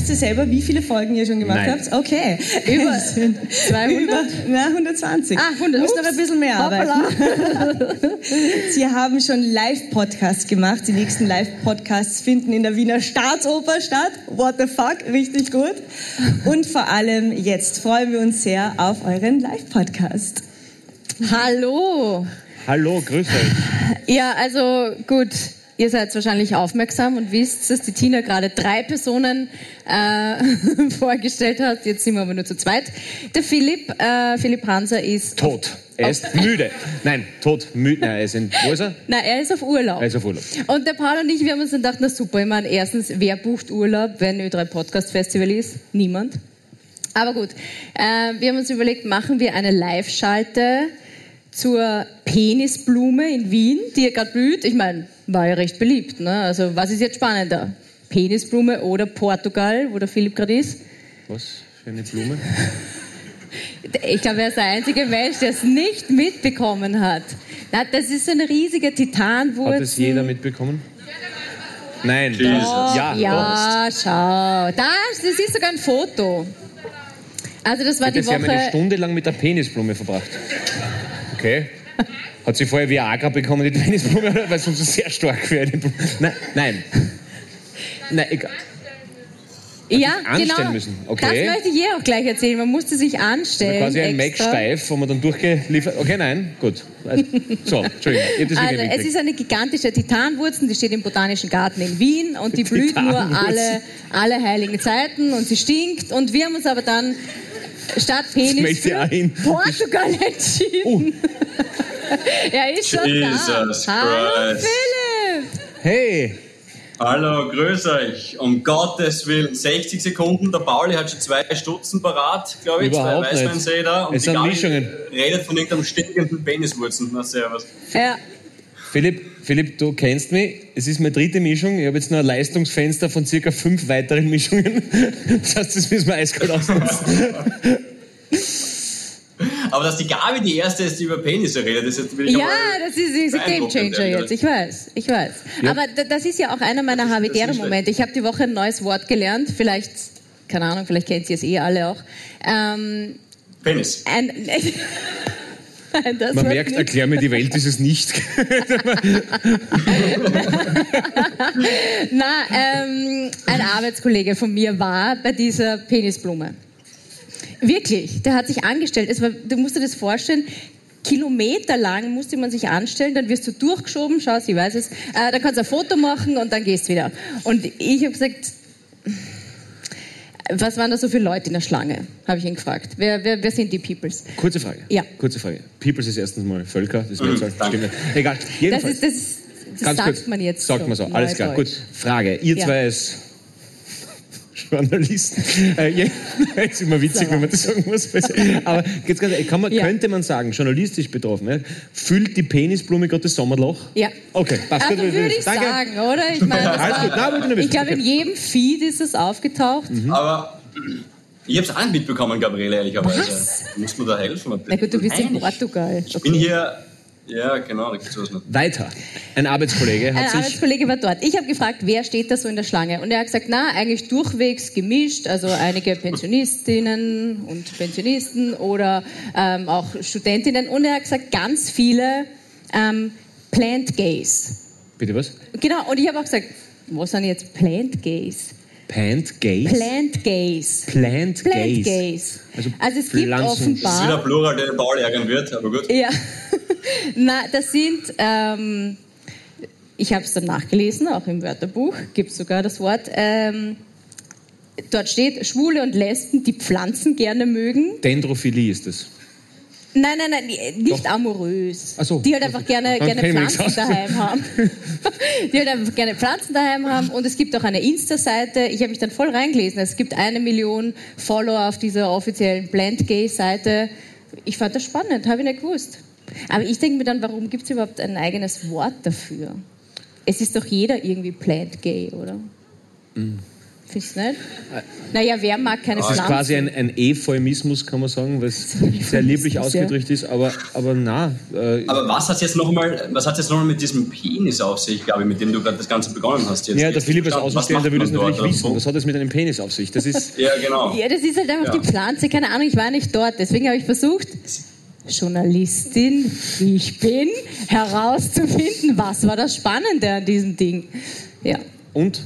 Wisst ihr selber, wie viele Folgen ihr schon gemacht Nein. habt? Okay. Über Es sind 200? Na, 120. Ah, 100. Muss noch ein bisschen mehr Hoppala. arbeiten. Sie haben schon Live-Podcasts gemacht. Die nächsten Live-Podcasts finden in der Wiener Staatsoper statt. What the fuck? Richtig gut. Und vor allem jetzt freuen wir uns sehr auf euren Live-Podcast. Hallo. Hallo, grüß euch. Ja, also gut. Ihr seid wahrscheinlich aufmerksam und wisst, dass die Tina gerade drei Personen äh, vorgestellt hat. Jetzt sind wir aber nur zu zweit. Der Philipp, äh, Philipp Hanser ist Tot. Er ist müde. Nein, tot, müde. Nein, er ist in, wo ist er? Nein, er ist auf Urlaub. Er ist auf Urlaub. Und der Paul und ich, wir haben uns dann gedacht, na super, ich meine, erstens, wer bucht Urlaub, wenn Ö3 Podcast Festival ist? Niemand. Aber gut, äh, wir haben uns überlegt, machen wir eine Live-Schalte zur Penisblume in Wien, die ja gerade blüht. Ich meine, war ja recht beliebt. Ne? Also was ist jetzt spannender? Penisblume oder Portugal, wo der Philipp gerade ist? Was für eine Blume? Ich glaube, er ist der einzige Mensch, der es nicht mitbekommen hat. Na, das ist so ein riesiger Titanwurzel. Hat das jeder mitbekommen? Nein. Jesus. Ja, Ja, schau. Da, das ist sogar ein Foto. Also das war die Sie haben eine Woche. Stunde lang mit der Penisblume verbracht. Okay. Hat sie vorher Viagra bekommen, die Penisblume? Weil sonst ist sehr stark für eine. Nein, nein. Nein, egal. Ja, anstellen genau. müssen. Okay. Das möchte ich ihr auch gleich erzählen. Man musste sich anstellen. Quasi ein Mac steif, wo man dann durchgeliefert. Okay, nein, gut. Also, So, Entschuldigung. Also, es ist eine gigantische Titanwurzel, die steht im Botanischen Garten in Wien und die blüht nur alle, alle heiligen Zeiten und sie stinkt. Und wir haben uns aber dann statt ich für hin. Portugal entschieden. Oh. er ist schon da. Jesus Hallo Christ. Philipp. Hey, Hallo, grüß euch. Um Gottes Willen, 60 Sekunden. Der Pauli hat schon zwei Stutzen parat, glaube ich. Überhaupt zwei Weißweinsee da. Und Es die sind Mischungen. redet von irgendeinem stinkenden Peniswurzeln. Na, servus. Ja. Philipp, Philipp, du kennst mich. Es ist meine dritte Mischung. Ich habe jetzt noch ein Leistungsfenster von circa fünf weiteren Mischungen. Das heißt, das müssen wir eiskalt ausnutzen. Aber dass die Gabi die erste ist, die über Penisse redet, ist jetzt will ich Ja, das ist, ist ein Game beeindruckend, Changer ehrlich jetzt. Ich weiß, ich weiß. Aber d- das ist ja auch einer meiner habitären Momente. Ich habe die Woche ein neues Wort gelernt. Vielleicht, keine Ahnung, vielleicht kennt ihr es eh alle auch. Ähm, Penis. ein, das Man merkt, nicht. erklär mir die Welt ist es nicht. Na, ähm, ein Arbeitskollege von mir war bei dieser Penisblume. Wirklich, der hat sich angestellt. Es war, du musst dir das vorstellen, kilometerlang musste man sich anstellen, dann wirst du durchgeschoben, schau, sie weiß es, äh, dann kannst du ein Foto machen und dann gehst wieder. Und ich habe gesagt, was waren da so viele Leute in der Schlange? Habe ich ihn gefragt. Wer, wer, wer sind die Peoples? Kurze Frage. Ja. Kurze Frage. Peoples ist erstens mal Völker, das wäre jetzt danke. stimmt. nicht. Egal. Das, Jedenfalls. ist, das, ist, das Ganz sagt kurz. man jetzt Sagt so. man so. Alles klar. Gut. Frage. Ihr Ja. zwei als Journalisten. Äh, ist immer witzig, wenn man das sagen muss. Aber jetzt ganz, kann man, Ja. könnte man sagen, journalistisch betroffen, ja, füllt die Penisblume gerade das Sommerloch? Ja. Okay, passt. Also Gut, würde ich Danke. sagen, oder? Ich meine. Nein, ich glaube, in Okay. jedem Feed ist es aufgetaucht. Aber ich habe es auch nicht mitbekommen, Gabriele, ehrlicherweise. Was? Du musst mir da helfen. Na gut, du bist in Nein, Portugal. Ich bin hier. Ja, genau, da gibt's was noch. Weiter. Ein Arbeitskollege Ein hat sich. Arbeitskollege war dort. Ich habe gefragt, wer steht da so in der Schlange? Und er hat gesagt, na, eigentlich durchwegs gemischt, also einige Pensionistinnen und Pensionisten oder ähm, auch Studentinnen. Und er hat gesagt, ganz viele ähm, Plant Gays. Bitte was? Genau, und ich habe auch gesagt, was sind jetzt Plant Gays? Plant Gays? Plant Gays. Plant Plant Gays. Gays. Also Also es gibt Pflanzen- Das ist wieder offenbar... Plural, der den Paul ärgern wird, aber gut. Ja, na, das sind, ähm, ich habe es dann nachgelesen, auch im Wörterbuch gibt es sogar das Wort. Ähm, dort steht Schwule und Lesben, die Pflanzen gerne mögen. Dendrophilie ist das. Nein, nein, nein, nicht amorös. Ach so. Die halt einfach gerne, gerne Pflanzen daheim haben. Die halt einfach gerne Pflanzen daheim haben. Und es gibt auch eine Insta-Seite. Ich habe mich dann voll reingelesen. Es gibt eine Million Follower auf dieser offiziellen Plant Gay-Seite. Ich fand das spannend, habe ich nicht gewusst. Aber ich denke mir dann, warum gibt es überhaupt ein eigenes Wort dafür? Es ist doch jeder irgendwie Plant Gay, oder? Findest du nicht? Naja, wer mag keine Es ist Pflanzen? quasi ein, ein Euphemismus, kann man sagen, es sehr lieblich ja. ausgedrückt ist, aber, aber na. Äh, Aber was hat jetzt nochmal, was hat jetzt noch mit diesem Penis auf sich, glaube ich, mit dem du gerade das Ganze begonnen hast jetzt? ja, der Philipp als Was Außenstehender macht würde es man natürlich dort? wissen. Was hat es mit einem Penis auf sich? Das ist. Ja, genau. Ja, das ist halt einfach Ja. die Pflanze. Keine Ahnung, ich war nicht dort. Deswegen habe ich versucht, Journalistin, wie ich bin, herauszufinden, was war das Spannende an diesem Ding. Ja. Und?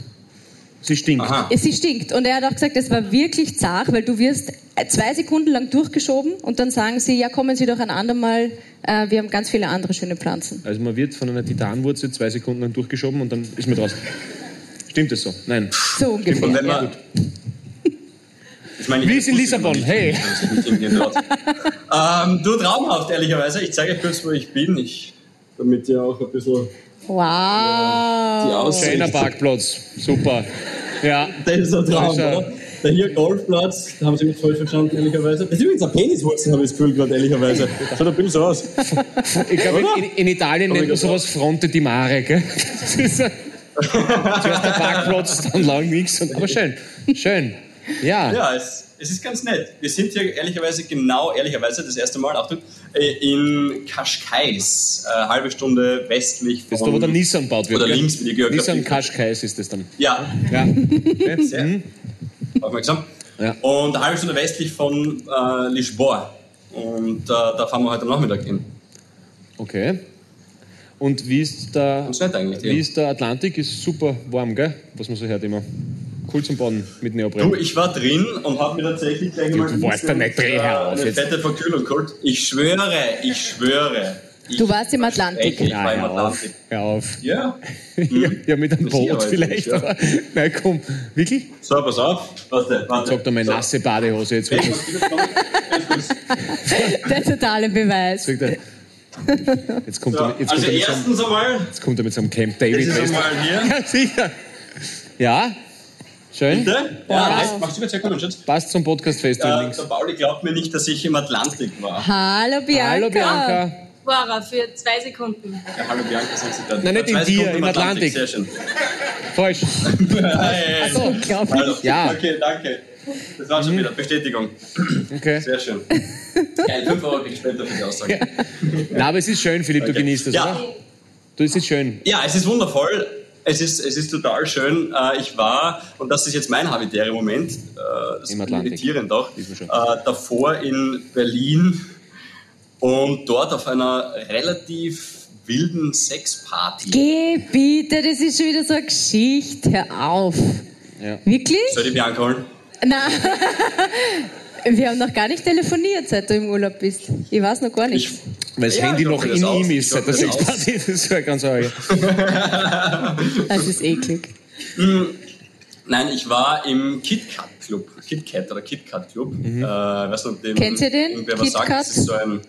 Sie stinkt. Aha. Sie stinkt. Und er hat auch gesagt, es war wirklich zart, weil du wirst zwei Sekunden lang durchgeschoben und dann sagen sie, ja, kommen Sie doch ein andermal, äh, wir haben ganz viele andere schöne Pflanzen. Also man wird von einer Titanwurzel zwei Sekunden lang durchgeschoben und dann ist man draußen. Stimmt das so? Nein. So ungefähr. Und wenn ja. man, ich meine, ich Wie ist in Lissabon? Hey. ähm, du traumhaft, ehrlicherweise. Ich zeige euch kurz, wo ich bin. Ich, damit ihr auch ein bisschen die Wow. Aussicht. Schöner Parkplatz. Super. Ja. Das ist ein Traum, ein- oder? Der hier Golfplatz, da haben Sie mich falsch verstanden, ehrlicherweise. Das ist übrigens eine Peniswurzel, habe ich das Gefühl gerade, ehrlicherweise. Schaut ein bisschen so aus. Ich glaube, in, in Italien nennt man ich- sowas Fronte di Mare, gell? Das ist ein, zuerst der Parkplatz, dann lang nichts. Aber schön. Schön. Ja. Ja, es, es ist ganz nett. Wir sind hier ehrlicherweise genau, ehrlicherweise das erste Mal, Achtung, äh, in Kaschkais, äh, halbe Stunde westlich von... Das ist da, wo der Nissan baut wird. Oder gell? links, wie die Geografie. Nissan Qashqais ist das dann. Ja, Ja. Sehr Mhm. aufmerksam. Ja. Und eine halbe Stunde westlich von äh, Lisboa. Und äh, da fahren wir heute Nachmittag hin. okay. Und wie ist der, wie ist der Atlantik? Ist super warm, gell? Was man so hört immer. Cool zum Baden mit Neopren. Du, ich war drin und habe mir tatsächlich gleich Du mal ein warst da nicht drin, hör auf eine jetzt. fette Verkühlung geholt. Ich schwöre, ich schwöre. Ich Du warst im Atlantik. Ich war im hör auf. Atlantik. Hör auf. Ja. Ja, ja, mit einem Das Boot vielleicht. ich, ja. Aber, nein, komm. Wirklich? So, pass auf. Warte, warte. Sag doch mal So. nasse Badehose jetzt. wirklich. Der totale Beweis. Sagt er. Jetzt kommt, So, er, jetzt, also kommt er mit so einem, erstens einmal, jetzt kommt er mit so einem Camp das David. ist West. einmal hier. Ja, sicher. Ja, schön. Bitte? Ja, nice. Machst du mir sehr gut, Schatz. Passt zum Podcast-Festival Äh, links. der Pauli glaubt mir nicht, dass ich im Atlantik war. Hallo Bianca. Hallo Bianca. War er für zwei Sekunden. Ja, hallo Bianca, sind Sie da? Nein, nicht in dir, Sekunden im Atlantik. Sehr schön. Falsch. Hey, so. Unglaublich. Hallo. Ja. Okay, danke. Das war schon wieder Bestätigung. Okay. Sehr schön. Geil, 5 Euro krieg ich später für die Aussage. Na, aber es ist schön, Philipp, du Okay. genießt das, Ja. oder? Du, es ist schön. Ja, es ist wundervoll. Es ist, es ist total schön. Äh, Ich war, und das ist jetzt mein habitärer Moment, äh, das Im ist Atlantik. irritierend auch, äh, davor in Berlin und dort auf einer relativ wilden Sexparty. Geh bitte, das ist schon wieder so eine Geschichte. Hör auf. Ja. Wirklich? Soll ich die Bianca holen? Nein. Wir haben noch gar nicht telefoniert, seit du im Urlaub bist. Ich weiß noch gar nicht. Weil das Ja, Handy noch in aus. ihm ist, seit der das Sexparty. Das ist ja ganz arg. Das ist eklig. nein, ich war im KitKat Club. KitKat oder KitKat Club. Mhm. Äh, weiß nicht, ob dem Kennt ihr den? Irgendwer was sagt. Das ist so ein.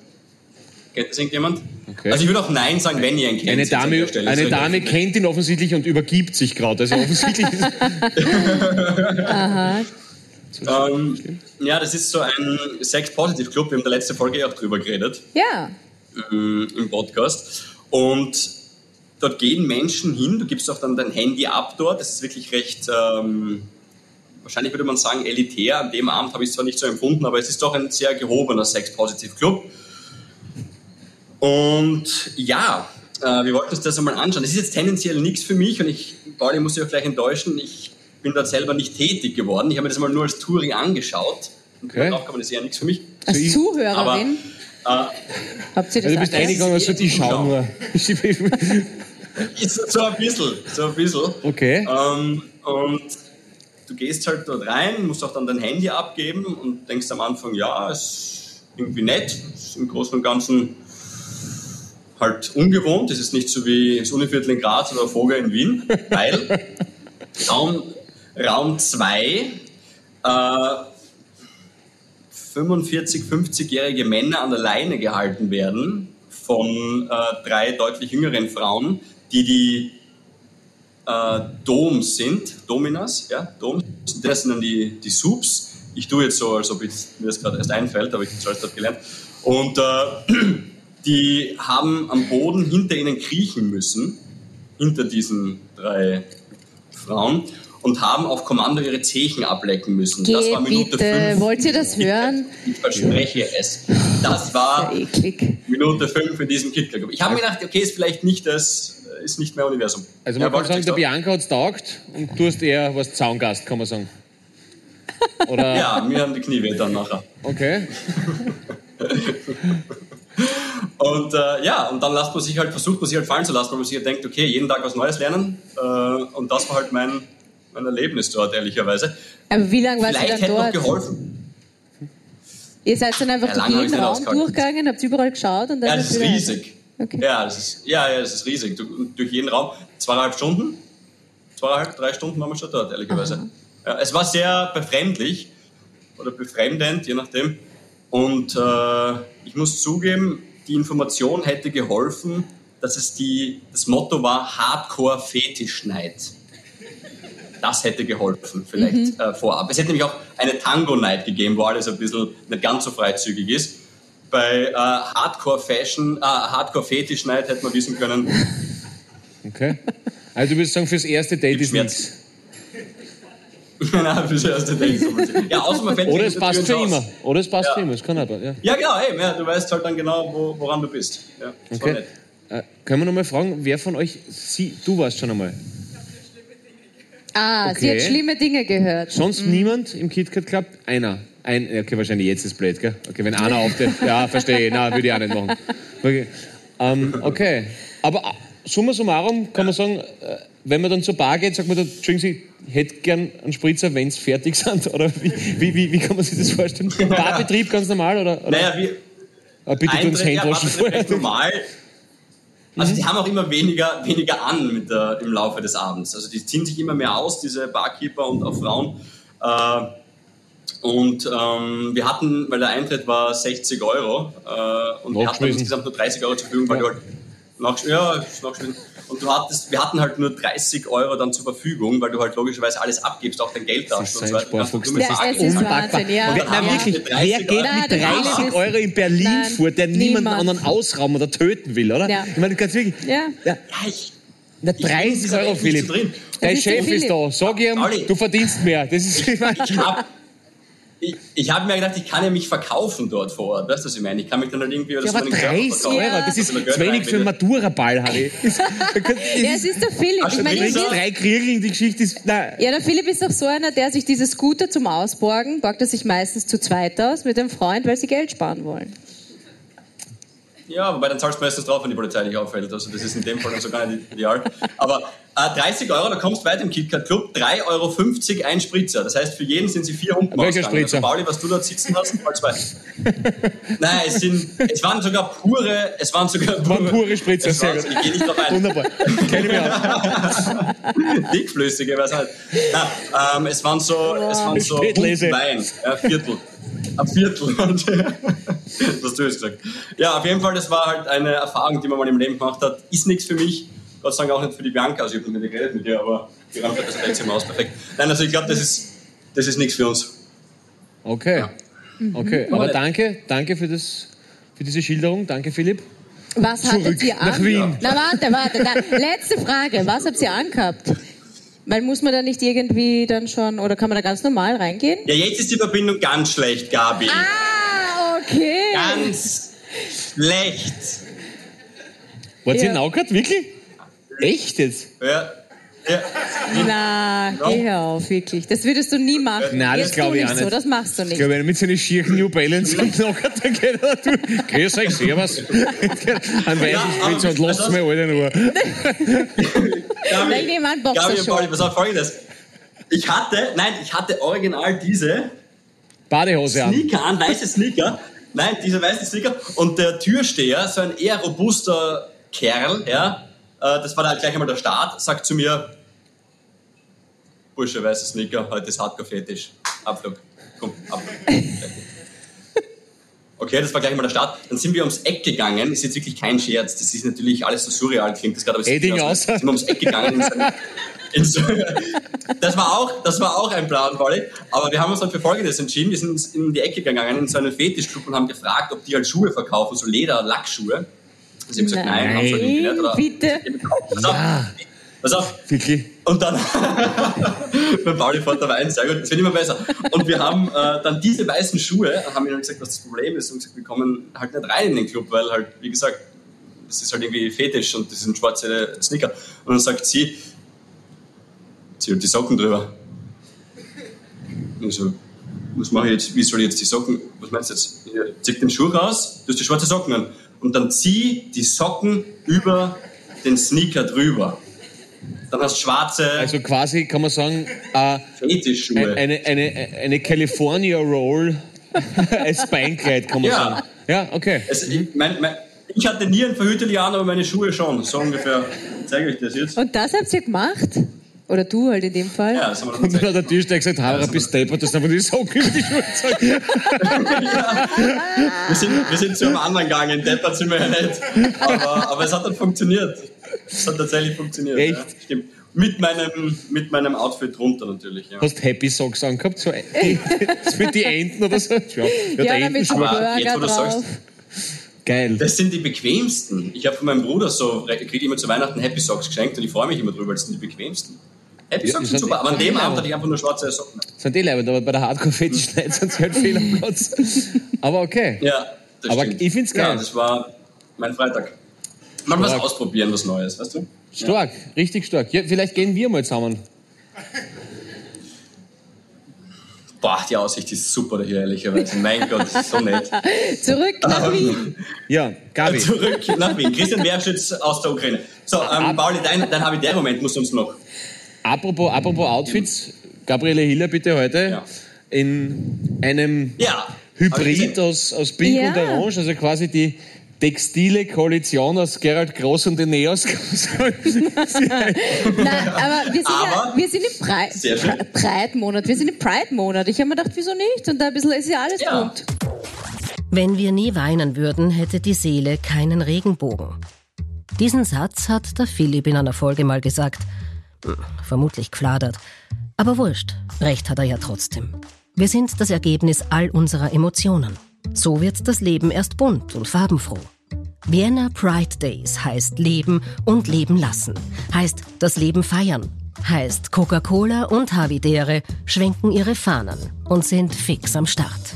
Kennt das irgendjemand? Okay. Also ich würde auch Nein sagen, wenn ihr ihn kennt. Eine Dame, eine So, Dame kennt ihn offensichtlich und übergibt sich gerade. Also offensichtlich ist Aha. Ähm, ja, das ist so ein Sex-Positive-Club. Wir haben in der letzten Folge ja auch drüber geredet Ja. Ähm, im Podcast. Und dort gehen Menschen hin. Du gibst auch dann dein Handy ab dort. Das ist wirklich recht, ähm, wahrscheinlich würde man sagen, elitär. An dem Abend habe ich es zwar nicht so empfunden, aber es ist doch ein sehr gehobener Sex-Positive-Club. Und ja, äh, wir wollten uns das einmal anschauen. Das ist jetzt tendenziell nichts für mich und ich, Pauli, muss dich auch gleich enttäuschen. Ich bin dort selber nicht tätig geworden. Ich habe mir das mal nur als Touring angeschaut. Und Okay. darauf kann man das ist ja nichts für mich. Als ich- Aber Zuhörerin äh, habt ihr das Also du bist eingegangen und erst so, ich schau nur. so ein bisschen, so ein bisschen. Okay. Ähm, und du gehst halt dort rein, musst auch dann dein Handy abgeben und denkst am Anfang, ja, ist irgendwie nett, ist im Großen und Ganzen halt ungewohnt. Es ist nicht so wie das Univiertel in Graz oder Vogel in Wien, weil Raum, Raum 2 äh, 45, 50-jährige Männer an der Leine gehalten werden von äh, drei deutlich jüngeren Frauen, die die äh, Doms sind, Dominas, ja, Doms. Das sind dann die, die Subs. Ich tue jetzt so, als ob mir das gerade erst einfällt, aber ich habe es dort gelernt. Und äh, die haben am Boden hinter ihnen kriechen müssen, hinter diesen drei Frauen. Und haben auf Kommando ihre Zechen ablecken müssen. Geh das war Minute bitte. fünf. Wollt ihr das hören? Ich verspreche es. Das war Ja. Minute 5 in diesem KitKat. Ich habe mir gedacht, okay, ist vielleicht nicht das, ist nicht mehr Universum. Also Ja, man kann wollte sagen, der. Bianca hat's taugt und du hast eher was Zaungast, kann man sagen. Oder? Ja, mir haben die Knie weh dann nachher. Okay. Und äh, ja, und dann lässt man sich halt, versucht man sich halt fallen zu lassen, weil man sich halt denkt, okay, jeden Tag was Neues lernen. Äh, und das war halt mein, mein Erlebnis dort, ehrlicherweise. Aber wie lange warst du Vielleicht dann hätte dort? geholfen. Ihr seid dann einfach Ja, durch jeden Raum durchgegangen, habt überall geschaut und dann Ja, das ist riesig. Okay. Ja, das ist, ja, ja, das ist riesig. Du, durch jeden Raum, zweieinhalb Stunden, zweieinhalb, drei Stunden waren wir schon dort, ehrlicherweise. Ja, es war sehr befremdlich oder befremdend, je nachdem. Und äh, ich muss zugeben, die Information hätte geholfen, dass es die, das Motto war Hardcore Fetischneid. Das hätte geholfen, vielleicht äh, vorab. Es hätte nämlich auch eine Tango-Night gegeben, wo alles ein bisschen nicht ganz so freizügig ist. Bei äh, Hardcore Fashion, äh, Hardcore Fetish Night hätte man wissen können, Okay. Also du würdest sagen, fürs erste Date ist Schmerz. nichts. Nein, fürs erste Date. Ja, außer man fällt Oder es passt für immer. Oder es passt Ja. für immer. Das kann aber, ja. Ja, genau, eben, ja, du weißt halt dann genau, wo, woran du bist. Ja, das war Okay. nett. Äh, können wir noch mal fragen, wer von euch, sie, du warst schon einmal, Ah, sie Okay. hat schlimme Dinge gehört. sonst niemand im KitKat Club? Einer. Ein, okay, wahrscheinlich jetzt ist blöd, gell? Okay, wenn einer auftritt, ja, verstehe ich, na, würde ich auch nicht machen. Okay, ähm, okay. aber äh, summa summarum kann man sagen, äh, wenn man dann zur Bar geht, sagt man dann, Entschuldigen Sie, ich hätte gern einen Spritzer, wenn es fertig sind, oder wie, wie, wie, wie kann man sich das vorstellen? Barbetrieb ganz normal, oder? oder? Naja, wir, Ah, bitte tu uns ja, Handwaschen vorher. normal. Also Mhm. die haben auch immer weniger, weniger an mit der, im Laufe des Abends. Also die ziehen sich immer mehr aus, diese Barkeeper und auch Frauen. Äh, und ähm, wir hatten, weil der Eintritt war 60 Euro äh, und wir hatten insgesamt nur 30 Euro zur Verfügung, weil du halt nach, ja, ist nachgeschmissen. Und du hattest, wir hatten halt nur 30 Euro dann zur Verfügung, weil du halt logischerweise alles abgibst, auch dein Geld Das darfst ist und ein so weiter. Ist ja. Und na haben wir wirklich, wer 30 geht Euro- mit Nein, der 30 Philipp ist- Euro in Berlin Nein, vor, der niemanden niemand. anderen ausrauben oder töten will, oder? Ja. Ich meine, du kannst wirklich... Ja. ja Ja, ich, na, Ich bin 30 dieser Euro, Philipp. Dein Das Chef ist da. Sag ihm, Olli. du verdienst mehr. Das ist... ich habe ich, ich hab mir gedacht, ich kann ja mich verkaufen dort vor Ort. Weißt du, was ich meine? Ich kann mich dann halt irgendwie... oder Ja, aber meinen Körper 30 verkaufen. Euro, das ist zu wenig für einen Matura-Ball, Harry. Ja, es ist der Philipp. Hast Ich meine, wisst- drei Kriegeln, die Geschichte ist... Nein. ja, der Philipp ist doch so einer, der sich diese Scooter zum Ausborgen, borgt er sich meistens zu zweit aus mit einem Freund, weil sie Geld sparen wollen. Ja, wobei dann zahlst du meistens drauf, wenn die Polizei dich auffällt. Also das ist in dem Fall dann sogar nicht ideal. Aber äh, 30 Euro, da kommst du weit im KitKat Club. 3,50 Euro ein Spritzer. Das heißt, für jeden sind sie vier Humpen Welcher ausgegangen. Spritzer? Also, Pauli, was du dort sitzen hast, mal zwei. Nein, es, sind, es waren sogar pure... Es waren sogar pure, Waren pure Spritzer, es waren. Ich gehe nicht drauf ein. Wunderbar. Kenne ich mich aus. Dickflüssige, weiß halt. Na, ähm, es waren so, es waren so. Wein, ja, Viertel. Ein Viertel. Das hast du jetzt gesagt. Ja, auf jeden Fall, das war halt eine Erfahrung, die man mal im Leben gemacht hat. Ist nichts für mich. Gott sei Dank auch nicht für die Bianca. Also ich habe nicht mit ihr geredet mit ihr, aber die räumt halt das Hotelzimmer aus. Perfekt. Nein, also ich glaube, das ist, das ist nichts für uns. Okay. Okay, aber Aber- danke, danke für, das, für diese Schilderung. Danke, Philipp. Was hattet Zurück ihr an? nach Wien. Na warte, warte. Na, letzte Frage. Was habt ihr angehabt? Weil muss man da nicht irgendwie dann schon, oder kann man da ganz normal reingehen? Ja, jetzt ist die Verbindung ganz schlecht, Gabi. Ah, okay. Ganz schlecht. Wart ihr Ja. in Naukert? Wirklich? Echt jetzt? Ja, ja. Na, geh hör auf, wirklich. Das würdest du nie machen. Nein, das glaube ich auch nicht nicht. So, das machst du Ich nicht. glaube, wenn er mit seinen schieren New Balance und Naukert, dann geht er du. Grüß euch, servus. An weißen Ja, Spritzer und lasst mir alle in Ruhe. Gabi, einen Gabi und. Pauli, pass auf, folgendes. Ich hatte, nein, ich hatte original diese Badehose an. Sneaker an, weiße Sneaker. Nein, diese weißen Sneaker. Und der Türsteher, so ein eher robuster Kerl, ja, das war da gleich einmal der Start, sagt zu mir, Bursche, weiße Sneaker, heute ist Hardcore-Fetisch. Abflug. Komm, Abflug. Okay, das war gleich mal der Start. Dann sind wir ums Eck gegangen. Ist jetzt wirklich kein Scherz. Das ist natürlich alles so surreal, klingt das gerade. aber Edding aus. Sind wir ums Eck gegangen. In so, in so, das, war auch, das war auch ein Plan, Pauli. Aber wir haben uns dann für Folgendes entschieden. Wir sind in die Ecke gegangen, in so einen Fetischclub und haben gefragt, ob die halt Schuhe verkaufen, so Leder-Lackschuhe. Also ich hab gesagt, nein, haben sie irgendwie nicht. Oder, Bitte. Pass auf, Pass auf. Wirklich? Und dann, beim Pauli fährt der Wein, sehr gut, es wird immer besser. Und wir haben äh, dann diese weißen Schuhe, haben ihnen gesagt, was das Problem ist, und gesagt, wir kommen halt nicht rein in den Club, weil halt, wie gesagt, das ist halt irgendwie fetisch und das sind schwarze Sneaker. Und dann sagt sie, zieh halt die Socken drüber. Und ich so, was mache ich jetzt, wie soll ich jetzt die Socken, was meinst du jetzt? Ja, zieh den Schuh raus, du hast die schwarze Socken an. Und dann zieh die Socken über den Sneaker drüber. Dann hast du schwarze Also quasi kann man sagen, äh, Fetischschuhe. eine, eine, eine California Roll als Beinkleid, kann man Ja. sagen. Ja, okay. Es, ich, mein, mein, ich hatte nie ein Verhüterli an, aber meine Schuhe schon. So ungefähr. Zeige ich das jetzt. Und das habt ihr gemacht? Oder du halt in dem Fall? Ja, das haben wir Und noch dann hat der Türsteher gesagt, Hara, bist deppert, das ist einfach die Socken über die Schulter. wir, sind, wir sind zu einem anderen gegangen. Deppert sind wir ja nicht. Aber, aber es hat dann funktioniert. Es hat tatsächlich funktioniert. Echt? Ja, stimmt. Mit meinem, mit meinem Outfit drunter natürlich. Ja. Hast Happy Socks angehabt? So, das mit die Enten oder so? Ja, Ja, der damit Entenschwarz. Aber jetzt, Burger wo du drauf. sagst, Geil. das sind die bequemsten. Ich habe von meinem Bruder so, ich kriege immer zu Weihnachten Happy Socks geschenkt und ich freue mich immer drüber, weil das sind die bequemsten. Ja, die sind super, aber an dem Ja. Abend hatte ich einfach nur schwarze Socken. Sind die leibend, aber bei der Hardcore-Fetisch-Night sind sie halt fehl am Platz. Aber okay. Ja, das Aber stimmt. ich find's geil. Ja, das war mein Freitag. Mal was ausprobieren, was Neues, weißt du? Stark, richtig stark. Ja, vielleicht gehen wir mal zusammen. Boah, die Aussicht ist super hier, ehrlicherweise. Mein Gott, das ist so nett. Zurück nach Wien. Ja, Gabi. Zurück nach Wien. Christian Werschütz aus der Ukraine. So, ähm, Pauli, dein, dein Habitäre-Moment musst du uns noch. Apropos, apropos Outfits, Gabriele Hiller bitte heute Ja. in einem Ja. Hybrid aus, aus Pink Ja. und Orange, also quasi die textile Koalition aus Gerald Groß und man sagen. Nein, aber wir sind, ja, Aber- wir sind im. Pri- Pride-Monat. Wir sind im Pride-Monat. Ich habe mir gedacht, wieso nicht? Und da ein bisschen ist ja alles Ja. bunt. Wenn wir nie weinen würden, hätte die Seele keinen Regenbogen. Diesen Satz hat der Philipp in einer Folge mal gesagt. Vermutlich gefladert. Aber wurscht, recht hat er ja trotzdem. Wir sind das Ergebnis all unserer Emotionen. So wird das Leben erst bunt und farbenfroh. Vienna Pride Days heißt Leben und Leben lassen. Heißt das Leben feiern. Heißt Coca-Cola und Havidere schwenken ihre Fahnen und sind fix am Start.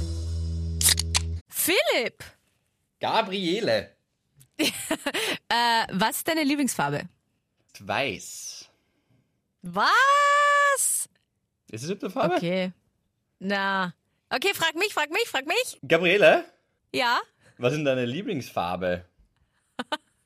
Philipp, Gabriele. äh, was ist deine Lieblingsfarbe? Weiß. Was? Ist es eine Farbe? Okay. Na. Okay, frag mich, frag mich, frag mich. Gabriele, Ja? was ist deine Lieblingsfarbe?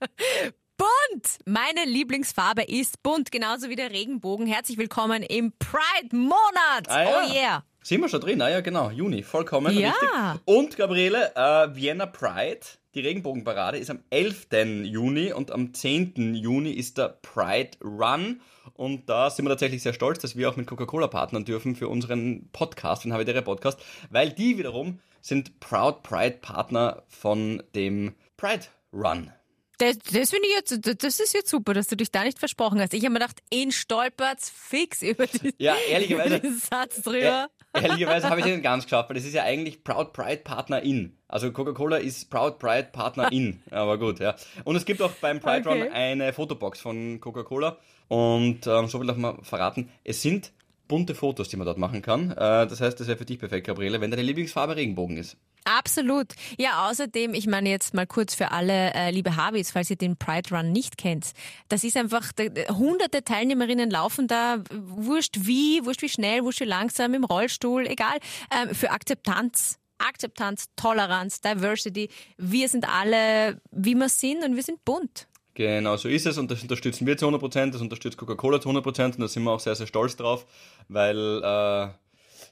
Bunt! Meine Lieblingsfarbe ist bunt, genauso wie der Regenbogen. Herzlich willkommen im Pride-Monat! Ah, ja. Oh yeah! Sind wir schon drin? Ah ja, genau. Juni, vollkommen Ja. richtig. Und Gabriele, äh, Vienna Pride, die Regenbogenparade, ist am 11. Juni und am 10. Juni ist der Pride Run. Und da sind wir tatsächlich sehr stolz, dass wir auch mit Coca-Cola partnern dürfen für unseren Podcast, den Habitäre Podcast, weil die wiederum sind Proud Pride Partner von dem Pride Run. Das, das finde ich jetzt, das ist jetzt super, dass du dich da nicht versprochen hast. Ich habe mir gedacht, ihn stolpert's fix über die, Ja, ehrlicherweise. diesen Satz drüber. Ehrlicherweise habe ich den ganz geschafft, weil das ist ja eigentlich Proud Pride Partner in. Also Coca-Cola ist Proud Pride Partner in. Aber gut, ja. Und es gibt auch beim Pride Okay. Run eine Fotobox von Coca-Cola. Und ähm, so will ich mal verraten, es sind bunte Fotos, die man dort machen kann. Äh, das heißt, das wäre für dich perfekt, Gabriele, wenn deine Lieblingsfarbe Regenbogen ist. Absolut. Ja, außerdem, ich meine jetzt mal kurz für alle äh, liebe Habis, falls ihr den Pride Run nicht kennt. Das ist einfach, da- hunderte Teilnehmerinnen laufen da, wurscht wie, wurscht wie schnell, wurscht wie langsam, im Rollstuhl, egal, ähm, für Akzeptanz. Akzeptanz, Toleranz, Diversity. Wir sind alle, wie wir sind und wir sind bunt. Genau so ist es und das unterstützen wir zu 100%, das unterstützt Coca-Cola zu 100% und da sind wir auch sehr, sehr stolz drauf, weil äh,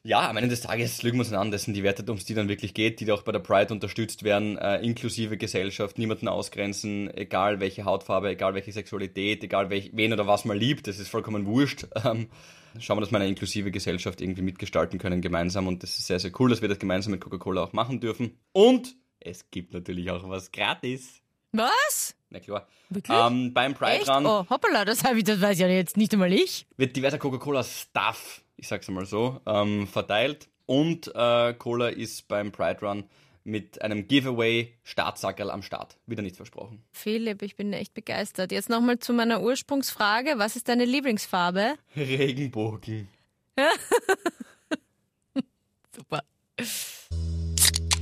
ja, am Ende des Tages lügen wir uns an, das sind die Werte, um die dann wirklich geht, die auch bei der Pride unterstützt werden, äh, inklusive Gesellschaft, niemanden ausgrenzen, egal welche Hautfarbe, egal welche Sexualität, egal welch, wen oder was man liebt, das ist vollkommen wurscht. Ähm, schauen wir, dass wir eine inklusive Gesellschaft irgendwie mitgestalten können gemeinsam und das ist sehr, sehr cool, dass wir das gemeinsam mit Coca-Cola auch machen dürfen. Und es gibt natürlich auch was gratis. Was? Na klar. Wirklich? Ähm, beim Pride Echt? Run Oh, hoppala, das, ich, das weiß ja jetzt nicht einmal ich. wird diverser Coca-Cola-Stuff, ich sag's mal so, ähm, verteilt. Und äh, Cola ist beim Pride Run mit einem Giveaway Startsackerl am Start. Wieder nicht versprochen. Philipp, ich bin echt begeistert. Jetzt nochmal zu meiner Ursprungsfrage. Was ist deine Lieblingsfarbe? Regenbogen. Super.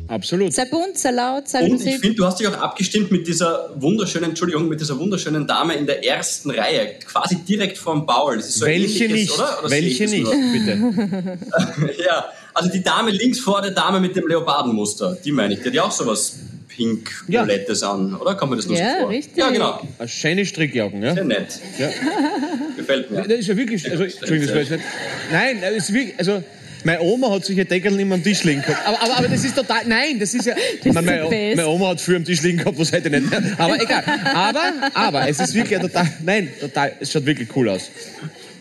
Absolut. Sei bunt, sei laut, sei Und ich finde, du hast dich auch abgestimmt mit dieser wunderschönen, Entschuldigung, mit dieser wunderschönen Dame in der ersten Reihe, quasi direkt vorm Paul. Das ist so ein Welche nicht? Oder? Oder ich Welche nicht, nur? bitte? Ja, also die Dame links vor der Dame mit dem Leopardenmuster, die meine ich, die hat ja auch sowas pink-violettes an, oder? Kommt mir das lustig Ja, vor? richtig. Ja, genau. Eine schöne Strickjacken, ja? Sehr nett. ja. Gefällt mir. Das ist ja wirklich, also, Entschuldigung, das war jetzt nicht, nein, das ist wirklich, also, meine Oma hat solche Deckel immer am Tisch liegen gehabt. Aber, aber, aber das ist total, nein, das ist ja, ich meine, the meine, best. meine Oma hat früher am Tisch liegen gehabt, was heute nicht mehr. Aber egal. Aber, aber, es ist wirklich ein total, nein, total, es schaut wirklich cool aus.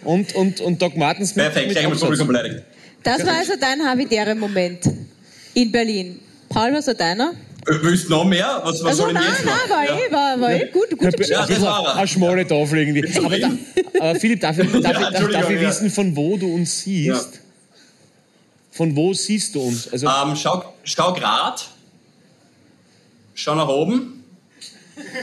Und, und, und Doc Martens mit, Perfekt, mit gleich das Absatz. Publikum beleidigt. Das war also dein Havidere-Moment in Berlin. Paul, was war deiner? Äh, Willst du noch mehr? Was, was Also soll ich nein, denn jetzt nein, war Ja. eh, war, war eh gut, gute Ja, Geschichte. Ja, das war er. Eine schmale Tafel irgendwie. Aber, da, aber Philipp, darf ich, darf, Ja, ich- darf, darf ich ja. wissen, von wo du uns siehst? Von wo siehst du uns? Also, Ähm, schau, schau grad. Schau nach oben.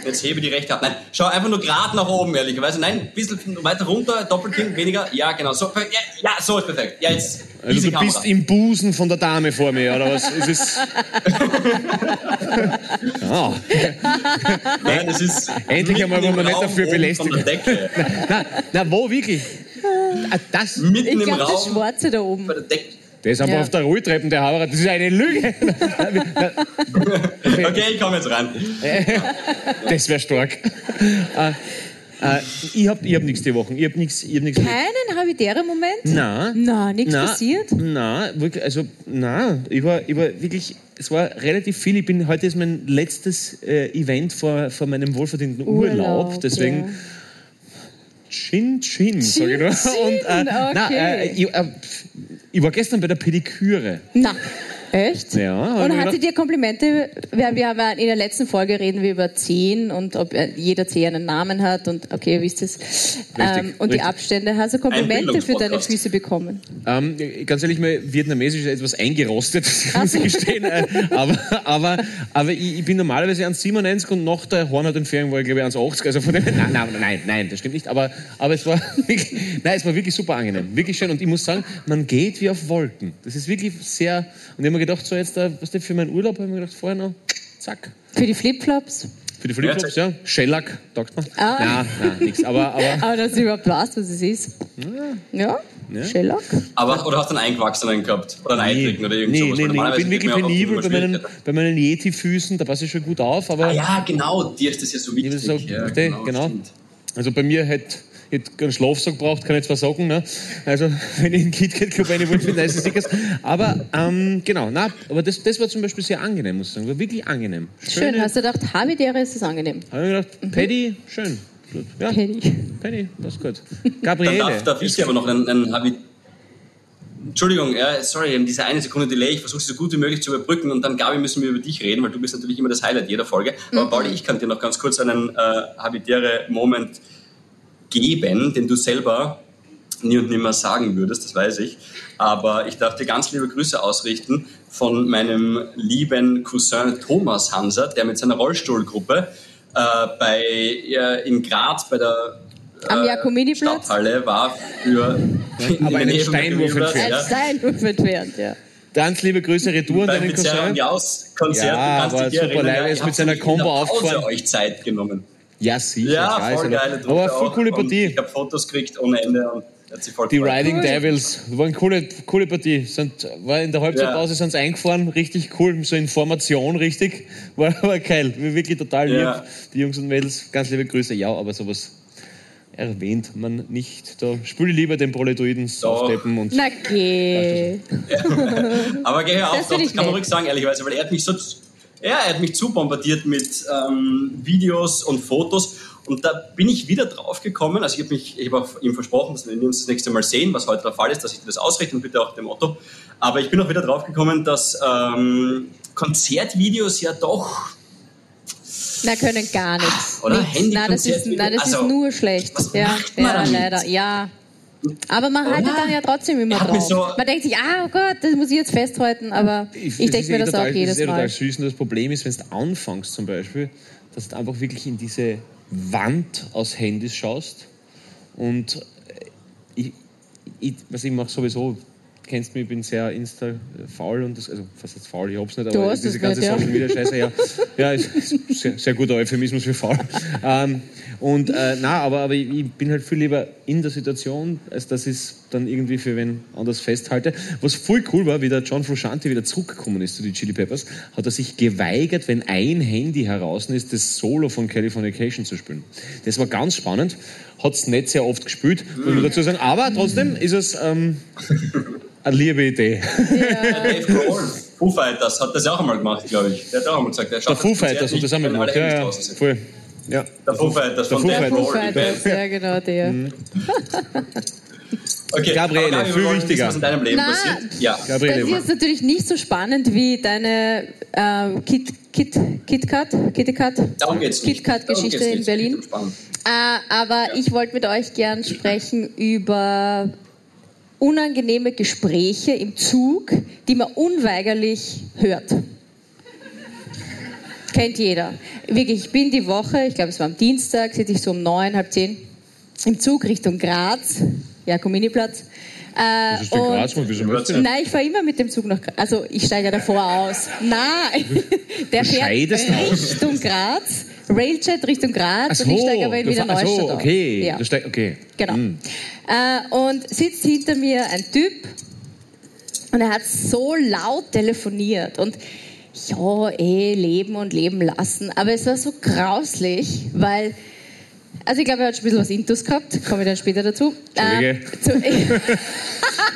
Jetzt hebe die rechte ab. Nein, schau einfach nur gerade nach oben, ehrlicherweise. Nein, ein bisschen weiter runter, Doppelkinn, weniger. Ja, genau. So, ja, ja, so ist perfekt. Ja, jetzt also du bist Kamera. im Busen von der Dame vor mir, oder was? Ist es, ah. Nein, das ist Endlich einmal, wo man im nicht Raum dafür belästigt Decke. na, na, wo wirklich? Ah, Das, Mitten Ich im glaube, das Raum Schwarze da oben. bei der Decke. Der ist einfach Ja. auf der Rolltreppe, der Hauer. Das ist eine Lüge. Okay, ich komme jetzt rein. Das wäre stark. Äh, äh, ich hab, ich hab nichts die Woche. Ich hab nichts. Ich hab nichts Keinen Havidere-Moment? Na, Na, nichts na, passiert? Na, wirklich, also na, ich war, ich war wirklich, es war relativ viel. Ich bin heute ist mein letztes äh, Event vor, vor meinem wohlverdienten Urlaub, Urlaub, deswegen ja. Chin Chin, sag ich nur. Chin, Und, äh, na, okay. äh, ich, äh, ich war gestern bei der Pediküre. Na, echt? Ja, Und hat sie dir Komplimente, wir, wir haben ja in der letzten Folge reden wir über Zehen und ob äh, jeder Zeh einen Namen hat und okay, ihr wisst es. Ähm, und die richtig. Abstände. Hast du Komplimente für deine. Füße bekommen? Ähm, ganz ehrlich, mein Vietnamesisch ist etwas eingerostet, muss ich gestehen. Äh, aber aber, aber ich, ich bin normalerweise 1,97 und nach der Hornhautentfernung war ich, glaube ich, 1,80. Also von dem, nein, nein, nein, nein, das stimmt nicht. Aber, aber es, war wirklich, nein, es war wirklich super angenehm. Wirklich schön. Und ich muss sagen, man geht wie auf Wolken. Das ist wirklich sehr. Und ich habe mir gedacht, so jetzt, äh, was denn für meinen Urlaub, habe ich mir gedacht, vorher noch, zack. Für die Flipflops? Für die Flipflops, ja. Shellac, taugt man. Ah. Nein, nein, nichts. Aber, aber Aber dass du überhaupt weißt, was es ist. Ja, Shellac. Aber, oder hast du einen eingewachsenen gehabt? Oder einen eitrigen oder irgend nee, sowas? nee, nee, ich bin wirklich ja penibel bei meinen, bei meinen Yeti-Füßen, da passe ich schon gut auf, aber Ah ja, genau, dir ist das ja so ich wichtig. sagen, ja, genau, genau. Also bei mir hätte hätte einen Schlafsack braucht, kann ich zwar sagen, ne? Also wenn ich in den KitKat Club eine wollte, finde ich das Aber ähm, genau, na, aber das, das war zum Beispiel sehr angenehm, muss ich sagen. War wirklich angenehm. Schön, hast du gedacht, Havidere ist es angenehm. Habe ich gedacht, Paddy, schön. Gut. Ja, Paddy. Paddy, das ist gut. Dann Gabriele. darf, darf ich dir aber noch einen, einen Habi Entschuldigung, ja, sorry, eben diese eine Sekunde Delay, ich versuche sie so gut wie möglich zu überbrücken und dann, Gabi, müssen wir über dich reden, weil du bist natürlich immer das Highlight jeder Folge. Aber Pauli, ich kann dir noch ganz kurz einen äh, Habitäre-Moment geben, den du selber nie und nimmer sagen würdest, das weiß ich. Aber ich darf dir ganz liebe Grüße ausrichten von meinem lieben Cousin Thomas Hanser, der mit seiner Rollstuhlgruppe äh, bei, äh, in Graz bei der Am äh, Jakominiplatz? Stadthalle war für der einen Steinwurf Ein entfernt. ja. Steinwurf entfernt, ja. Ganz liebe Grüße Retour an deinen Cousin. und Jaus Konzert, Ja, aber super erinnern, leid, ja, er ist mit seiner Combo aufgefahren. euch Zeit genommen. Ja, sicher. Ja, klar, voll ist geile aber, Truppe aber voll auch. coole Und Partie. Ich habe Fotos gekriegt ohne Ende und hat sie voll Die gefreut. Riding Cool. Devils, das war eine coole, coole Partie. Sind, war in der Halbzeitpause sind sie eingefahren, richtig cool, so in Formation, richtig. War, war geil, wirklich total lieb. Ja. Die Jungs und Mädels, ganz liebe Grüße. Ja, aber sowas erwähnt man nicht. Da spüle ich lieber den Proletoiden Doch. aufdeppen und Na geh. Aber geh auf, Das doch, das ich kann man ruhig sagen, ehrlicherweise, weil er hat mich so, ja, er hat mich zu bombardiert mit ähm, Videos und Fotos. Und da bin ich wieder drauf gekommen. Also ich habe mich, ich habe ihm versprochen, dass wir uns das nächste Mal sehen, was heute der Fall ist, dass ich dir das ausrichte und bitte auch dem Motto. Aber ich bin auch wieder drauf gekommen, dass ähm, Konzertvideos ja doch Na, können gar nichts. Oder Nichts. Nein, das ist, nein, das also, ist nur schlecht. Ja, ja leider. Ja. Aber man haltet dann ja trotzdem immer Er drauf. so- man denkt sich, ah oh Gott, das muss ich jetzt festhalten, aber ich, es denke ist mir eh das total, auch jedes Das ist eh Mal. total süß. Und das Problem ist, wenn du anfängst zum Beispiel, dass du einfach wirklich in diese Wand aus Handys schaust und äh, ich, ich, was ich mache sowieso, du kennst mich, ich bin sehr Insta-faul und das, also fast jetzt faul, ich hab's nicht, aber diese es ganze nicht, ja. Social Media Scheiße, ja, ja, ist ist sehr, sehr guter Euphemismus für faul. Ähm, und äh, na, aber, aber ich, ich bin halt viel lieber in der Situation, als dass ich es dann irgendwie für wen anders festhalte. Was voll cool war, wie der John Frusciante wieder zurückgekommen ist zu den Chili Peppers, hat er sich geweigert, wenn ein Handy heraus ist, das Solo von Californication zu spielen. Das war ganz spannend, hat es nicht sehr oft gespielt, muss man dazu sagen, aber trotzdem ist es ähm, eine liebe Idee. Dave Grohl, Foo Fighters, hat das ja auch einmal gemacht, glaube ich. Der hat auch einmal gesagt, der Der Foo Fighters und nicht, das haben wir wenn alle gemacht. Ja, ja, voll. Ja. Der Foo Fighters Der von Fighters. Foo Fighters, ja genau, der. Mhm. Okay, Gabriele, wir viel wollen wichtiger. Was in deinem Leben Na, passiert? Ja. Das Gabriele, ist natürlich nicht so spannend wie deine äh, Kit, Kit, KitKat, KitKat, KitKat-Geschichte in nicht. Berlin. Äh, aber ich wollte mit euch gern sprechen über unangenehme Gespräche im Zug, die man unweigerlich hört. Kennt jeder. Wirklich, ich bin die Woche, ich glaube es war am Dienstag, sitze ich so um neun, halb zehn, im Zug Richtung Graz, Jakominiplatz. Äh, ist und- Graz, wieso möchtest du? Nein, ich fahre immer mit dem Zug nach Graz. Also ich steige ja davor aus. Nein, der fährt aus. Richtung Graz, Railjet Richtung Graz Ach und ich steige aber in Wiener ach Neustadt so, okay. Ja. Du steig, okay. Genau. Hm. Äh, und sitzt hinter mir ein Typ und er hat so laut telefoniert und ja, eh, leben und leben lassen. Aber es war so grauslich, weil, also ich glaube, er hat schon ein bisschen was Intus gehabt, komme ich dann später dazu. Entschuldige. Äh, zu,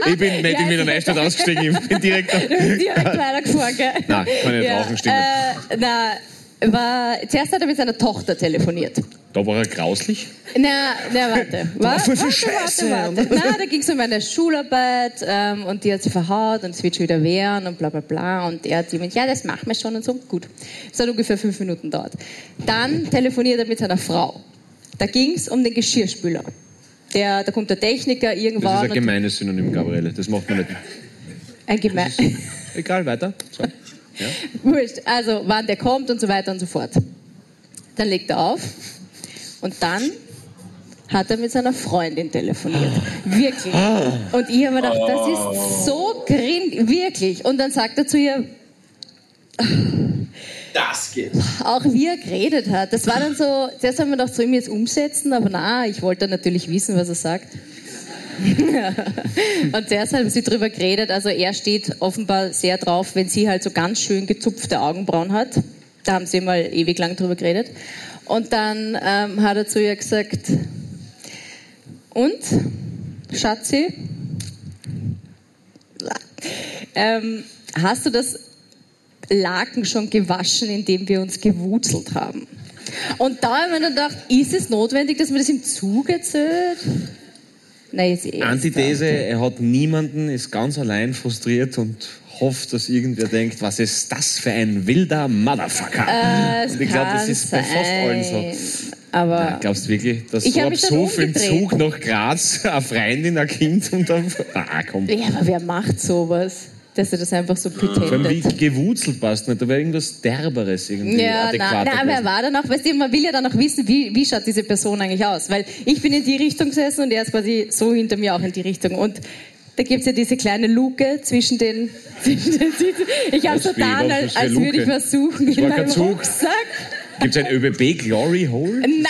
Ich bin nicht Ja, in Wiener Neustadt ausgestiegen, ich bin direkt. Du bist direkt weitergefahren, gell? Nein, kann ich nicht rauchen, stimmt. Äh, na, war, zuerst hat er mit seiner Tochter telefoniert. Da war er grauslich. Na, na, warte. Voll viel warte, Scheiße. warte, warte. Na, da ging es um meine Schularbeit ähm, und die hat sie verhaut und es wird schon wieder wehren und bla bla bla. Und er hat gemeint, ja, das machen wir schon und so. Gut. Das hat ungefähr fünf Minuten dauert. Dann telefoniert er mit seiner Frau. Da ging es um den Geschirrspüler. Der, da kommt der Techniker Das ist irgendwann ein gemeines Synonym, Gabriele. Das macht man nicht. ein Gemein. Egal, weiter. So. Ja. Wurscht. Also, wann der kommt und so weiter und so fort. Dann legt er auf und dann hat er mit seiner Freundin telefoniert. Wirklich. Und ich habe mir gedacht, das ist so grin, wirklich. Und dann sagt er zu ihr, Das geht. auch wie er geredet hat. Das war dann so, zuerst haben wir gedacht, soll ich mir jetzt umsetzen? Aber na, ich wollte natürlich wissen, was er sagt. und zuerst haben sie drüber geredet, also er steht offenbar sehr drauf, wenn sie halt so ganz schön gezupfte Augenbrauen hat. Da haben sie mal ewig lang drüber geredet. Und dann ähm, hat er zu ihr gesagt, und, Schatzi, ähm, hast du das Laken schon gewaschen, indem wir uns gewurzelt haben? Und da habe ich mir dann gedacht, ist es notwendig, dass man das im Zug erzählt? Nein, jetzt eh. Antithese, er hat niemanden, ist ganz allein frustriert und hofft, dass irgendwer denkt, was ist das für ein wilder Motherfucker? Äh, und ich glaube, das ist bei fast allen so. Aber Ja, glaubst du wirklich, dass Ich so so viel. Zug nach Graz eine Freundin, ein Kind und dann... Ah, komm. ja, aber wer macht sowas? Dass er das einfach so Vor allem wie pretendet. gewurzelt passt nicht. Da wäre irgendwas Derberes irgendwie Ja, nein, adäquater nein, aber er war dann auch, weißt du, man will ja dann auch wissen, wie, wie schaut diese Person eigentlich aus. Weil ich bin in die Richtung gesessen und er ist quasi so hinter mir auch in die Richtung. Und da gibt's ja diese kleine Luke zwischen den, zwischen den Sitzen. Ich habe so getan, als, als würde ich was suchen Das in meinem Zug. Rucksack. Gibt es ein ÖBB Glory Hole? Nein.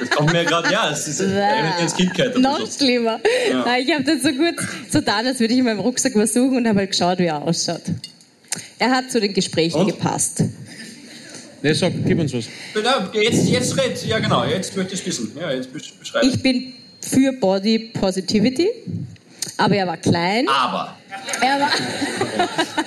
Das kommt mir gerade, ja, es ist ans Kindheit. Noch bisschen. schlimmer. Nein, Ich habe dann so gut so getan, als würde ich in meinem Rucksack was suchen und habe halt geschaut, wie er ausschaut. Er hat zu den Gesprächen Und? gepasst. Ne, sag, gib uns was. Ja, Jetzt, jetzt red, ja genau, jetzt möchte ich wissen. Ja, jetzt besch- beschreib. Ich bin für Body Positivity, aber er war klein. Aber, Er war.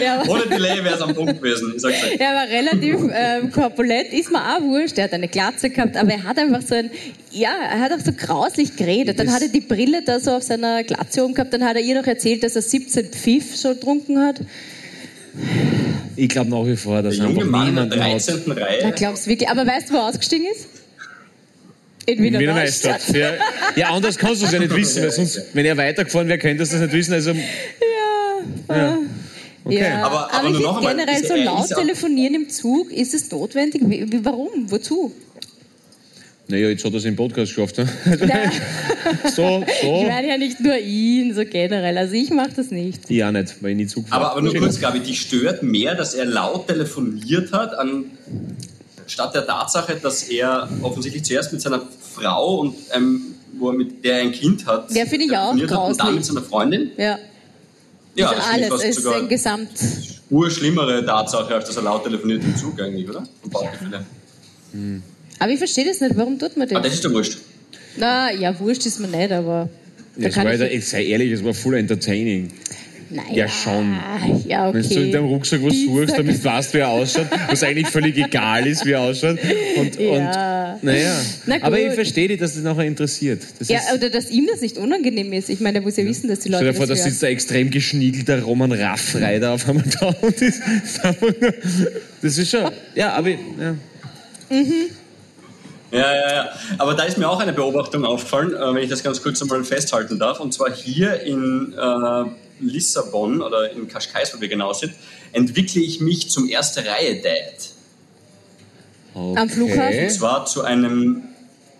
er, war ohne Delay wäre es am Punkt gewesen. Ich sag's euch. er war relativ ähm, korpulent, ist mir auch wurscht. Er hat eine Glatze gehabt, aber er hat einfach so ein. Ja, er hat auch so grauslich geredet. Dann hat er die Brille da so auf seiner Glatze oben gehabt. Dann hat er ihr noch erzählt, dass er 17 Pfiff schon getrunken hat. Ich glaube nach wie vor, dass Der junge Mann in der niemanden hat. 13. Da Reihe. glaubst du wirklich. Aber weißt du, wo er ausgestiegen ist? In Wiener, Wiener Neustadt. Neustadt. Ja, ja, anders kannst du es ja nicht wissen, weil sonst, wenn er weitergefahren wäre, könnte das nicht wissen. Also, ja. Okay. Ja, Aber- aber, aber ich nur noch finde einmal, generell so er laut telefonieren im Zug, ist es notwendig? Wie, wie, warum? Wozu? Naja, jetzt hat er es im Podcast geschafft. Ne? Ja. So, so. Ich meine ja nicht nur ihn, so generell. Also ich mache das nicht. Ich auch nicht, weil ich nie Zug fahre. Aber, aber nur kurz, Gabi, dich stört mehr, dass er laut telefoniert hat, anstatt der Tatsache, dass er offensichtlich zuerst mit seiner Frau und ähm, wo er mit der er ein Kind hat, Ja, finde ich auch telefoniert hat und dann grauslich. mit seiner Freundin. Ja, Ja, das alles fast ist sogar ein Gesamt. urschlimmere Tatsache, als dass er laut telefoniert im Zug eigentlich, oder? Vom Bauchgefühl. Aber ich verstehe das nicht. Warum tut man Aber das das? ist doch wurscht. Na, ja, wurscht ist mir nicht, aber. Da Ja, es war, ich, halt- ich sei ehrlich, es war voll entertaining. Naja, Ja, schon. Ja, okay. Wenn du in deinem Rucksack was Dienstag- suchst, damit du weißt, wie er ausschaut, was eigentlich völlig egal ist, wie er ausschaut. Und, Ja. und naja. Na. Aber ich verstehe dich, dass das nachher interessiert. Das Ja, ist, oder dass ihm das nicht unangenehm ist. Ich meine, er muss ja wissen, dass die Leute Stell dir vor, da sitzt ein extrem geschniegelter Roman Raffreiter auf einmal da und ist, das ist schon, ja, aber, ja. Ja, ja, ja. Aber da ist mir auch eine Beobachtung aufgefallen, äh, wenn ich das ganz kurz einmal festhalten darf. Und zwar hier in äh, Lissabon oder in Cascais, wo wir genau sind, entwickle ich mich zum erste Reihe Dad. Okay. Am Flughafen? Und zwar zu einem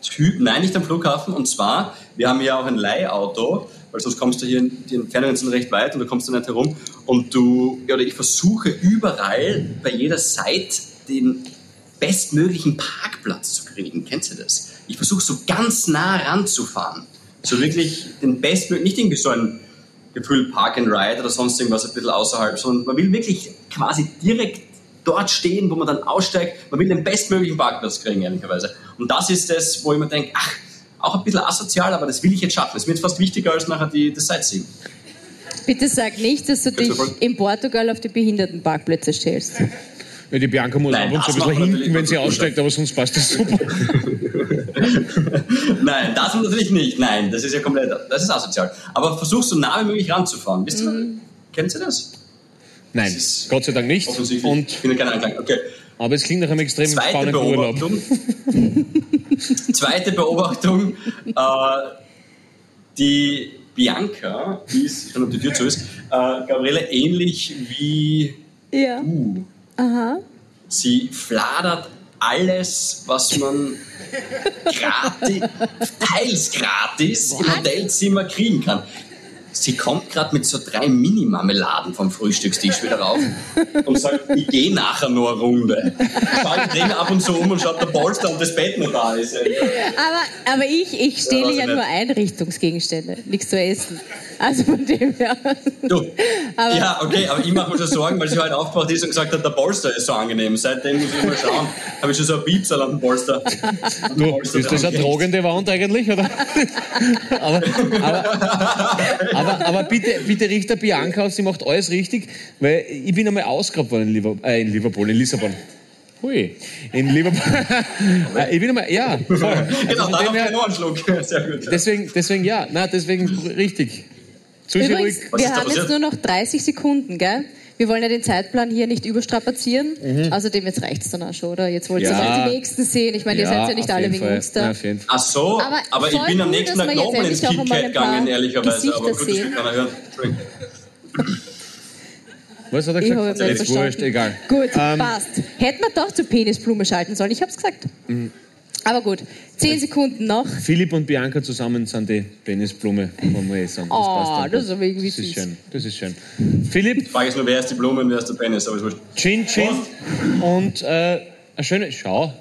Typ, nein, nicht am Flughafen. Und zwar, wir haben ja auch ein Leihauto, weil sonst kommst du hier, die Entfernungen sind recht weit und du kommst da nicht herum. Und du, ja, oder ich versuche überall bei jeder Site den bestmöglichen Parkplatz zu kriegen. Kennst du das? Ich versuche so ganz nah ranzufahren. So wirklich den bestmöglichen, nicht irgendwie so ein Gefühl Park and Ride oder sonst irgendwas ein bisschen außerhalb, sondern man will wirklich quasi direkt dort stehen, wo man dann aussteigt. Man will den bestmöglichen Parkplatz kriegen, ehrlicherweise. Und das ist das, wo ich mir denke, ach, auch ein bisschen asozial, aber das will ich jetzt schaffen. Das ist mir jetzt fast wichtiger als nachher die, das Sightseeing. Bitte sag nicht, dass du dich in Portugal auf die Behindertenparkplätze stellst. Ja, die Bianca muss Nein, ab und zu das ein bisschen hinten, wenn sie natürlich aussteigt, aber sonst passt das super. Nein, das natürlich nicht. Nein, das ist ja komplett, das ist asozial. Aber versuch so nah wie möglich ranzufahren. Wisst ihr, kennen Sie das? Nein, Das Gott sei Dank nicht. Offensichtlich. Und, ich finde keinen Anklang. Okay. aber es klingt nach einem extrem Zweite spannenden Urlaub. Zweite Beobachtung. Äh, die Bianca ist, schon ob die Tür zu ist, äh, Gabriele ähnlich wie Ja. du. Aha. Sie fladert alles, was man gratis, teils gratis im Hotelzimmer kriegen kann. Sie kommt gerade mit so drei Mini-Marmeladen vom Frühstückstisch wieder rauf und sagt, ich gehe nachher nur eine Runde. Schaut drin ab und zu um und schaut, der Polster und das Bett noch da ist. Aber, aber ich, ich stehle ja, ich nur. Einrichtungsgegenstände, nichts zu essen. Also von dem her. Du, Aber- ja, okay, aber ich mache mir schon Sorgen, weil sie heute aufgewacht ist und gesagt hat, der Polster ist so angenehm. Seitdem muss ich mal schauen. Habe ich schon so ein Piepsal an dem Polster. Am Du, Polster ist das eine dran tragende Wand eigentlich? Oder? aber, aber, aber, aber bitte, bitte richte Bianca sie macht alles richtig, weil ich bin einmal ausgegrabt worden in Liverpool, äh, in, Liverpool in Lissabon. Hui, in Liverpool. Äh, ich bin einmal, ja, voll. Also Genau, von da dem noch her- einen Ohrenschluck. Sehr gut. deswegen, deswegen ja, na, deswegen richtig. Übrigens, wir ist haben jetzt nur noch 30 Sekunden, gell? Wir wollen ja den Zeitplan hier nicht überstrapazieren. Mhm. Außerdem, jetzt reicht es dann auch schon, oder? Jetzt wollt ihr Ja. mal die Nächsten sehen. Ich meine, ihr seid ja nicht alle wegen Fall. uns da. Ja. Ach so, Aber aber, ich bin am nächsten Tag nochmal ins KitKat gegangen, ehrlicherweise. Gesichter Aber gut, das sehen. will keiner hören. Was hat er Ich gesagt? habe nicht Jetzt verstanden. wurscht, egal. Gut, Ähm, passt. Hätten wir doch zur Penisblume schalten sollen. Ich habe es gesagt. Mhm. Aber gut, 10 Sekunden noch. Philipp und Bianca zusammen sind die Penisblume, wollen wir eh sagen. Das Oh, passt das ist aber irgendwie Das ist süß. schön. Das ist schön. Philipp, Die Frage ist nur, wer ist die Blume und wer ist der Penis, aber ist wurscht. Chin Chin und äh, eine schöne Schau.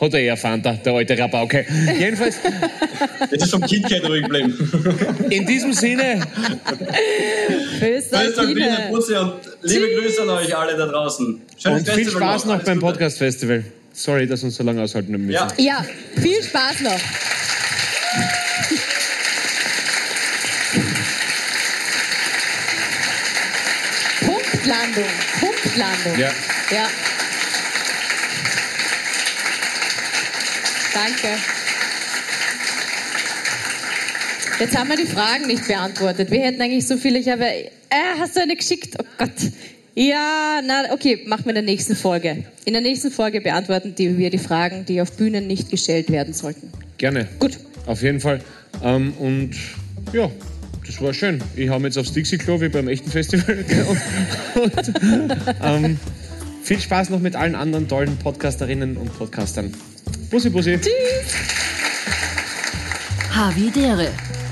Hat er eher Fanta, der alte Rabauke. Jedenfalls, Jetzt ist vom KitKat ruhig geblieben. in diesem Sinne, Grüß euch, Grüß euch, liebe Liebe. Pusse und liebe Grüße an euch alle da draußen. Schönes und viel Festival Spaß noch Alles beim. Podcast-Festival. Sorry, dass wir uns so lange aushalten haben müssen. Ja. Ja, viel Spaß noch. Punktlandung. Punktlandung. Ja. Ja. Danke. Jetzt haben wir die Fragen nicht beantwortet. Wir hätten eigentlich so viele. Ich habe. Äh, hast du eine geschickt? Oh Gott. Ja, na, okay, machen wir in der nächsten Folge. In der nächsten Folge beantworten die, wir die Fragen, die auf Bühnen nicht gestellt werden sollten. Gerne. Gut. Auf jeden Fall. Ähm, und ja, das war schön. Ich mir jetzt aufs Dixie-Klo wie beim echten Festival. und, und ähm, viel Spaß noch mit allen anderen tollen Podcasterinnen und Podcastern. Bussi, Bussi. Havidere.